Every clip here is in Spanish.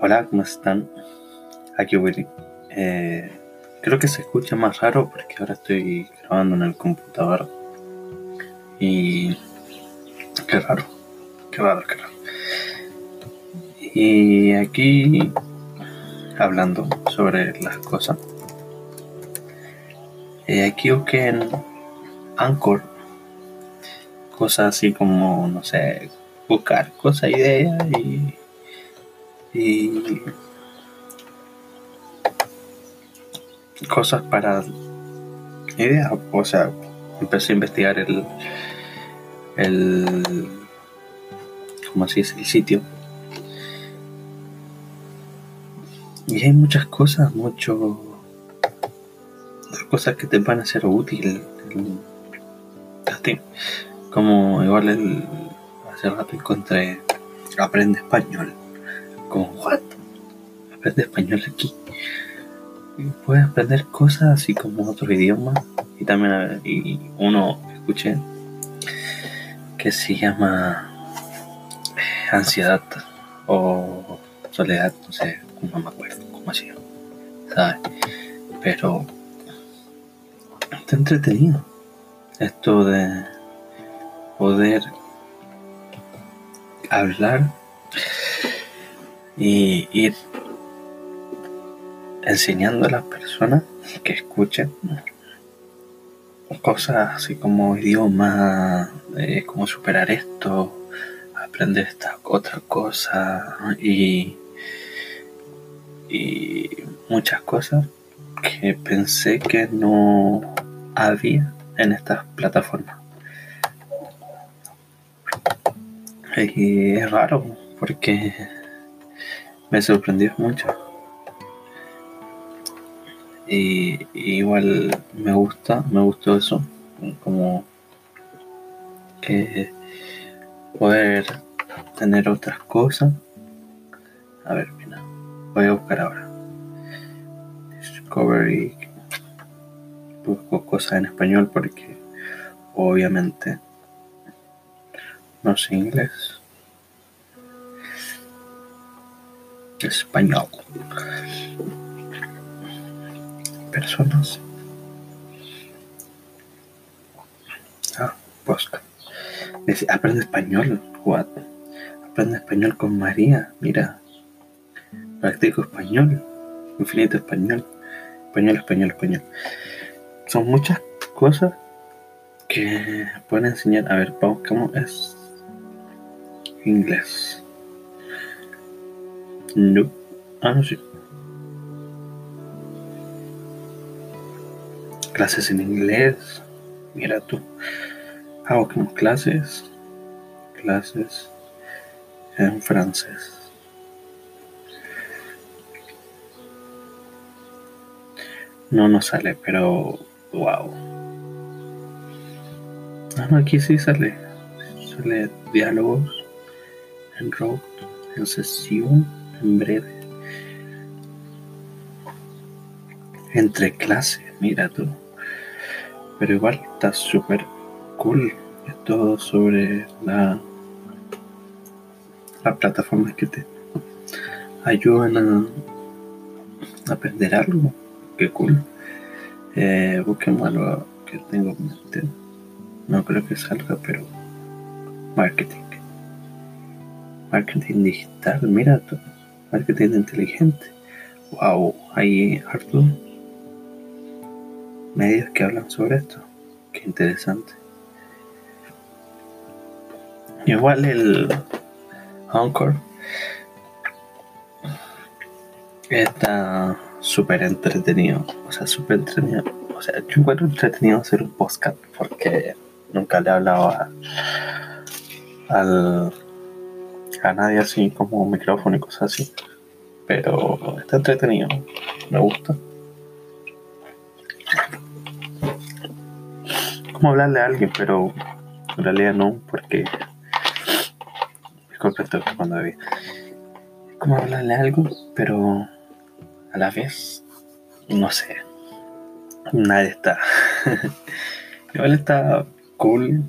Hola, ¿cómo están? Aquí Willy. Eh, creo que se escucha más raro porque ahora estoy grabando en el computador. Y. Qué raro. Qué raro, qué raro. Y aquí. Hablando sobre las cosas. Eh, aquí busqué en Anchor. Cosas así como, no sé, buscar cosas, ideas y y cosas para ideas. O sea, empecé a investigar el, el ¿cómo así es el sitio. Y hay muchas cosas, mucho cosas que te van a ser útil. Como igual el, hace rato encontré aprende español como, ¿what? Aprende español aquí. Y puedes aprender cosas así como otro idioma. Y también y uno escuché que se llama eh, ansiedad o soledad, no sé, no me acuerdo cómo se llama, ¿sabes? Pero está entretenido esto de poder hablar y ir enseñando a las personas que escuchen cosas así como idiomas, eh, cómo superar esto, aprender esta otra cosa y, y muchas cosas que pensé que no había en estas plataformas. Y es raro porque me sorprendió mucho. Y, igual me gusta, me gustó eso, como que poder tener otras cosas. A ver, mira, voy a buscar ahora. Discovery. Busco cosas en español porque obviamente no sé inglés. Español. Personas. Ah, Posca. Dice, aprende español. What? Aprende español con María. Mira. Practico español. Infinito español. Español, español, español. Son muchas cosas que pueden enseñar. A ver, vamos, ¿cómo es? Inglés. No. Ah, no, sí. Clases en inglés. Mira tú. Ah, como clases. Clases en francés. No nos sale, pero wow. Ah, no, aquí sí sale. Sale diálogos en road, en sesión en breve. Entre clases, mira tú. Pero igual está súper cool. Es todo sobre la, las plataformas que te ayudan a aprender algo. Qué cool. Eh, busquemos algo que tengo en mente. No creo que salga, pero marketing. Marketing digital, mira tú marketing inteligente. Wow, hay harto medios que hablan sobre esto. Qué interesante. Igual el Anchor está súper entretenido. O sea, súper entretenido. O sea, yo encuentro entretenido hacer un podcast porque nunca le he hablado al a nadie así como micrófono y cosas así. Pero está entretenido, me gusta. Como hablarle a alguien, pero en realidad no, porque. Disculpe esto cuando había. Como hablarle a algo, pero a la vez, no sé. Nadie está. igual está cool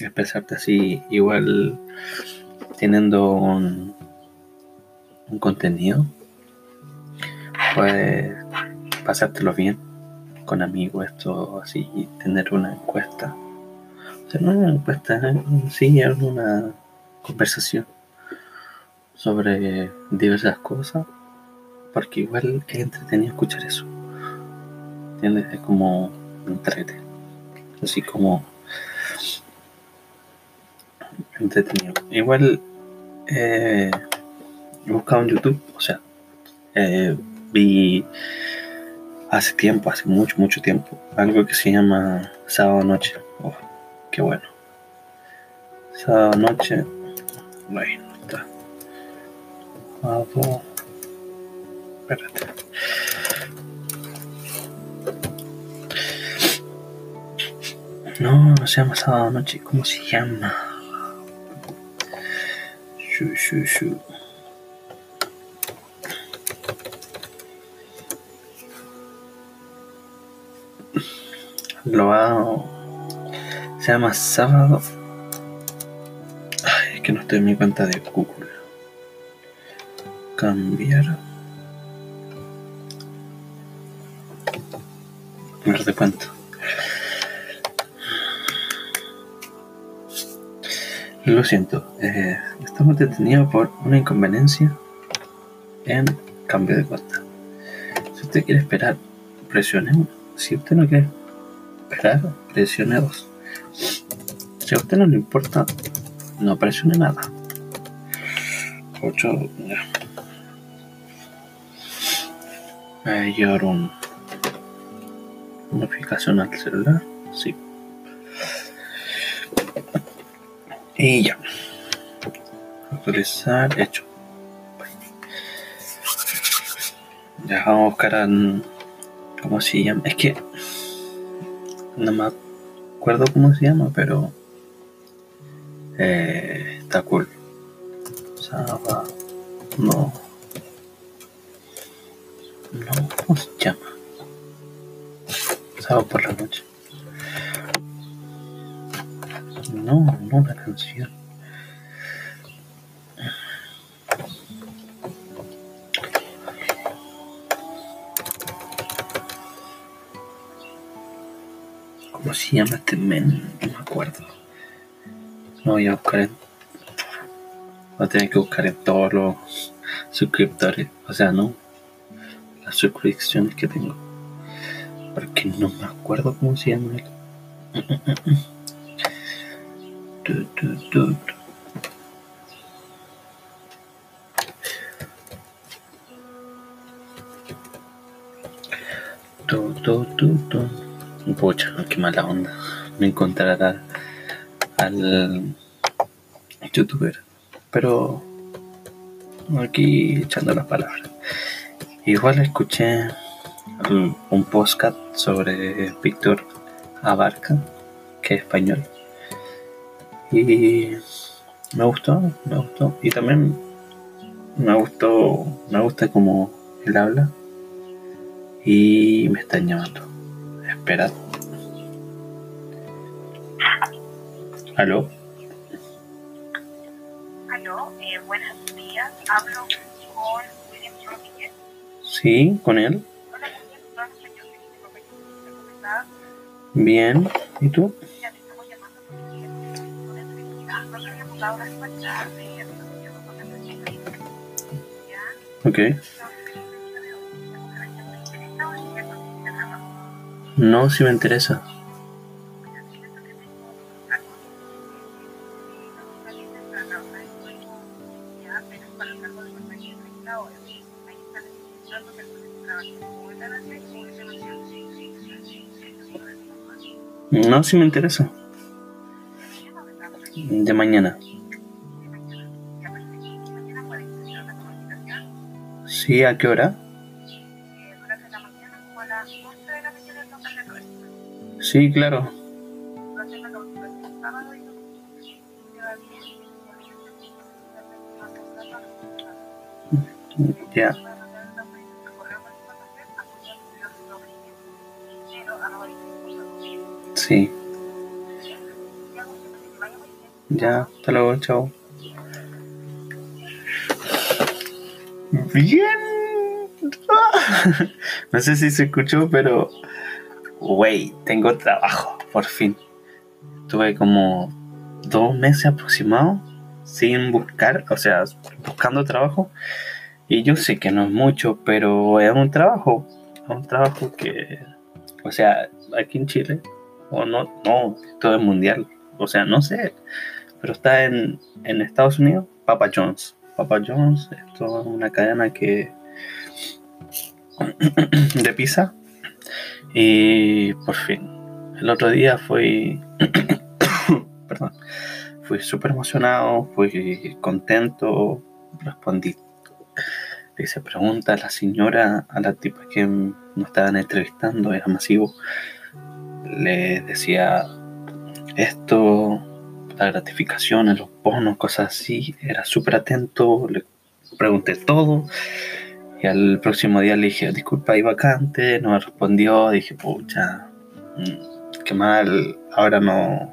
expresarte así, igual teniendo un, contenido, puedes pasártelo bien con amigos, esto así, y tener una encuesta. O sea, no una encuesta, sí, una conversación sobre diversas cosas, porque igual es entretenido escuchar eso. ¿Entiendes? Es como entrete. Así como entretenido. Igual eh, buscado en YouTube, o sea, eh, vi hace tiempo, hace mucho, mucho tiempo, algo que se llama Sábado Noche. Oh, qué bueno. Sábado Noche. Bueno, está. Sábado. Espérate. No, no se llama Sábado Noche. ¿Cómo se llama? Lo hago. Se llama Sábado. Ay, es que no estoy en mi cuenta de Google. Cambiar. Lo siento, eh, estamos detenidos por una inconveniencia en cambio de cuenta. Si usted quiere esperar, presione 1. Si usted no quiere esperar, presione 2. Si a usted no le importa, no presione nada. 8. Ya. Me va a llevar un, notificación al celular. Y ya. Actualizar, hecho. Ya vamos a buscar al. ¿Cómo se llama? Es que. No me acuerdo cómo se llama, pero. Eh, está cool. Sábado. No. No, ¿cómo se llama? Sábado por No, no una canción. ¿Cómo se llama este men? No me acuerdo. No voy a buscar en. Voy a tener que buscar en todos los suscriptores. O sea, no. Las suscripciones que tengo. Porque no me acuerdo cómo se llama él. Du, du. Tu, tu, tu, tu. Pucha, qué mala onda. Me encontrará al youtuber. Pero aquí echando las palabras. Igual escuché un podcast sobre Víctor Abarca, que es español. Y me gustó, me gustó. Y también me gustó, me gusta como él habla. Y me están llamando. Espera. ¿Aló? Aló, eh, buenos días. Hablo con William Rodríguez. Sí, con él. Hola, William. Rodríguez. Bien. ¿Y tú? De hoy, ¿te gustaría muy interesado en que nos de? No, si me interesa. Así es lo que tengo algo de 30 horas. Ahí están necesitando personas que trabajen o en la noche o en la mañana. No, si me interesa. De mañana. Sí, ¿a qué hora? Sí, claro. Ya. Sí. Ya, hasta luego, chao. Bien. No sé si se escuchó, pero. Wey, tengo trabajo, por fin. Tuve como dos meses aproximados sin buscar, o sea, buscando trabajo. Y yo sé que no es mucho, pero es un trabajo. Es un trabajo que. O sea, aquí en Chile. O no, no, todo es mundial. O sea, no sé. Pero está en, en Estados Unidos, Papa John's. Papa John's es toda una cadena que de pizza. Y por fin, el otro día fui, perdón, fui súper emocionado, fui contento, respondí. Le hice preguntas a la señora, a la tipa que nos estaban entrevistando, era masivo. Le decía esto, la gratificación, los bonos, cosas así. Era súper atento, le pregunté todo. Y al próximo día le dije, disculpa, hay vacante, no me respondió, dije, pucha, mm, qué mal, ahora no,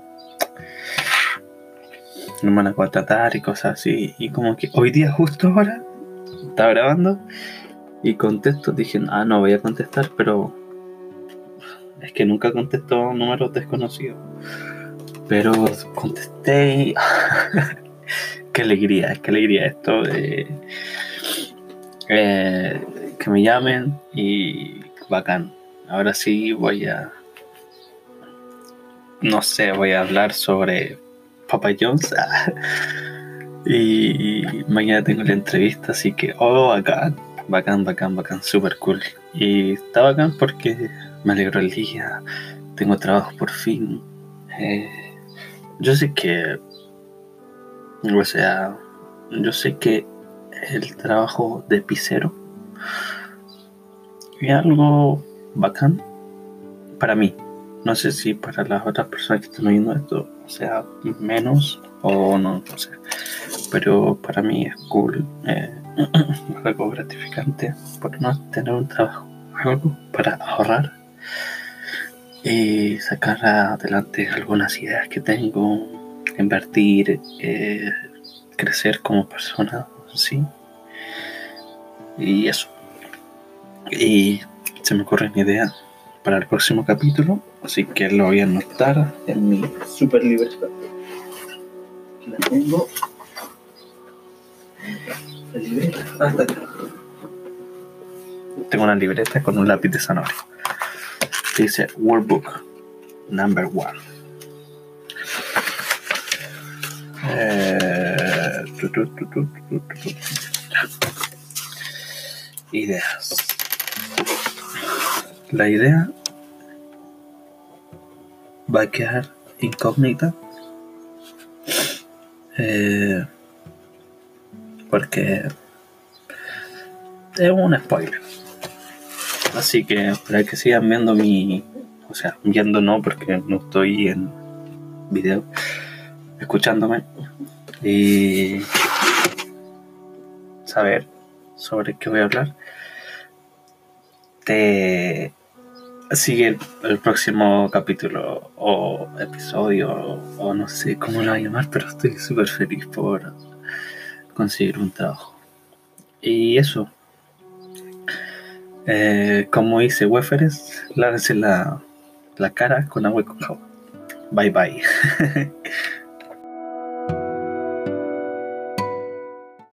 no me van a contratar y cosas así. Y como que hoy día, justo ahora, estaba grabando y contesto, dije, ah, no voy a contestar, pero es que nunca contesto números desconocidos. Pero contesté y... qué alegría, qué alegría esto de eh, que me llamen y bacán. Ahora sí voy a, no sé, voy a hablar sobre Papa John's. y mañana tengo la entrevista, así que, oh, bacán, bacán, bacán, bacán, super cool. Y está bacán porque me alegro el día, tengo trabajo por fin. Eh, yo sé que, o sea, yo sé que el trabajo de pisero es algo bacán para mí. No sé si para las otras personas que están oyendo esto sea menos o no, no sé. Pero para mí es cool, eh, algo gratificante por no tener un trabajo, algo para ahorrar y sacar adelante algunas ideas que tengo, invertir, eh, crecer como persona sí. Y eso. Y se me ocurre una idea para el próximo capítulo, así que lo voy a anotar en mi super libreta. La tengo. La libreta hasta acá. Tengo una libreta con un lápiz de zanahoria. Dice Workbook Number One. Eh, Ideas. La idea va a quedar incógnita eh, porque es un spoiler. Así que para que sigan viendo mi, o sea, viendo no porque no estoy en video, escuchándome y saber sobre qué voy a hablar, te sigue el, próximo capítulo o episodio o, no sé cómo lo voy a llamar, pero estoy súper feliz por conseguir un trabajo. Y eso. Eh, como dice Weferes, lávense la, la cara con agua y con jabón. Bye bye.